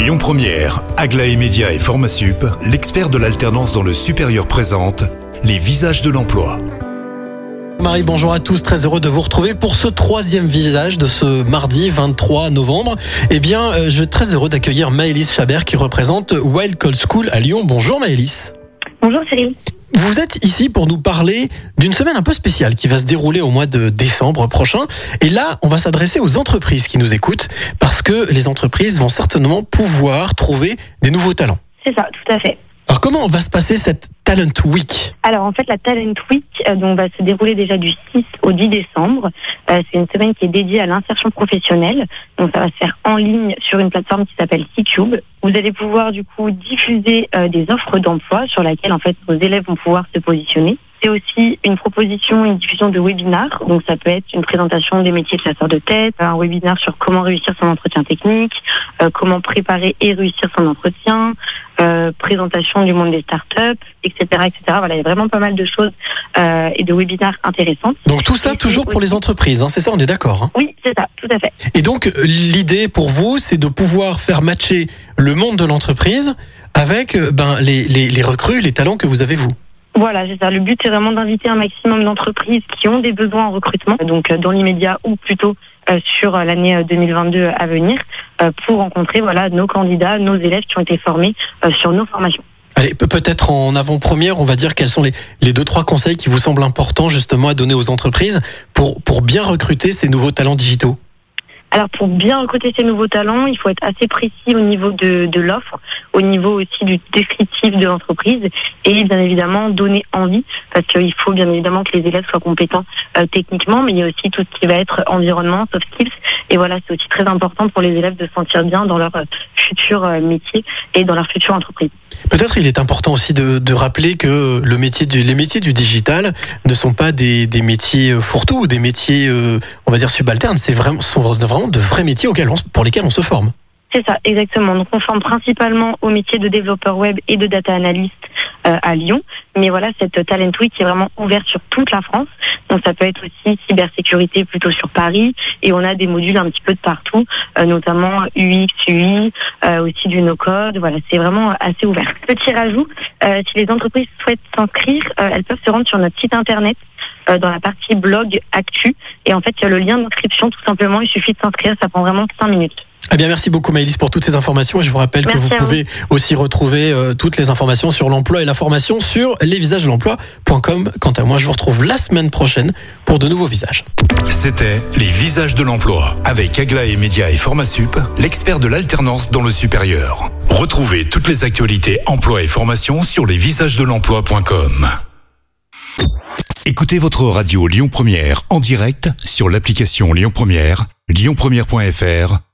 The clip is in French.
Lyon Première, Aglaé Média et Formasup, l'expert de l'alternance dans le supérieur présente les visages de l'emploi. Marie, bonjour à tous, très heureux de vous retrouver pour ce troisième visage de ce mardi 23 novembre. Eh bien, euh, je suis très heureux d'accueillir Maëlys Chabert qui représente Wild Cold School à Lyon. Bonjour Maëlys. Bonjour Cyril. Vous êtes ici pour nous parler d'une semaine un peu spéciale qui va se dérouler au mois de décembre prochain. Et là, on va s'adresser aux entreprises qui nous écoutent parce que les entreprises vont certainement pouvoir trouver des nouveaux talents. C'est ça, tout à fait. Alors comment va se passer cette Talent Week Alors en fait, la Talent Week euh, va se dérouler déjà du 6 au 10 décembre. Euh, c'est une semaine qui est dédiée à l'insertion professionnelle. Donc ça va se faire en ligne sur une plateforme qui s'appelle C-Cube. Vous allez pouvoir du coup diffuser euh, des offres d'emploi sur laquelle en fait vos élèves vont pouvoir se positionner. C'est aussi une proposition, une diffusion de webinars. Donc ça peut être une présentation des métiers de chasseur de tête, un webinar sur comment réussir son entretien technique, euh, comment préparer et réussir son entretien, euh, présentation du monde des startups, etc., etc. Voilà, il y a vraiment pas mal de choses euh, et de webinars intéressantes. Donc tout ça Et toujours pour les entreprises, hein, c'est ça, on est d'accord. hein? Oui, c'est ça, tout à fait. Et donc l'idée pour vous, c'est de pouvoir faire matcher le monde de l'entreprise avec ben, les, les, les recrues, les talents que vous avez vous? Voilà. Le but, c'est vraiment d'inviter un maximum d'entreprises qui ont des besoins en recrutement, donc euh, dans l'immédiat ou plutôt euh, sur euh, l'année euh, 2022 à venir, pour rencontrer nos candidats, nos élèves qui ont été formés sur nos formations. Allez, pe- peut-être en avant-première, on va dire quels sont les, les deux, trois conseils qui vous semblent importants justement à donner aux entreprises pour bien recruter ces nouveaux talents digitaux. Alors pour bien recruter ces nouveaux talents, il faut être assez précis au niveau de, de l'offre, au niveau aussi du descriptif de l'entreprise et bien évidemment donner envie parce qu'il faut bien évidemment que les élèves soient compétents euh, techniquement, mais il y a aussi tout ce qui va être environnement, soft skills et voilà c'est aussi très important pour les élèves de se sentir bien dans leur futur euh, métier et dans leur future entreprise. Peut-être il est important aussi de, de rappeler que le métier du, les métiers du digital ne sont pas des, des métiers euh, fourre-tout ou des métiers, euh, on va dire, subalternes. C'est vraiment, sont vraiment de vrais métiers auxquels on, pour lesquels on se forme. C'est ça, exactement. Donc on forme principalement au métier de développeur web et de data analyst euh, à Lyon. Mais voilà, cette Talent Week est vraiment ouverte sur toute la France. Donc ça peut être aussi cybersécurité plutôt sur Paris. Et on a des modules un petit peu de partout, euh, notamment UX, UI, euh, aussi du no-code. Voilà, c'est vraiment assez ouvert. Petit rajout, euh, si les entreprises souhaitent s'inscrire, euh, elles peuvent se rendre sur notre site internet euh, dans la partie blog actu. Et en fait, il y a le lien d'inscription tout simplement. Il suffit de s'inscrire, ça prend vraiment 5 minutes. Eh bien, merci beaucoup Maëlys pour toutes ces informations et je vous rappelle Merci que vous pouvez aussi retrouver euh, toutes les informations sur l'emploi et la formation sur lesvisagesdelemploi.com. Quant à moi, je vous retrouve la semaine prochaine pour de nouveaux visages. C'était les visages de l'emploi avec Aglaé Média et Formasup, l'expert de l'alternance dans le supérieur. Retrouvez toutes les actualités emploi et formation sur lesvisagesdelemploi.com. Écoutez votre radio Lyon Première en direct sur l'application Lyon Première, lyonpremière.fr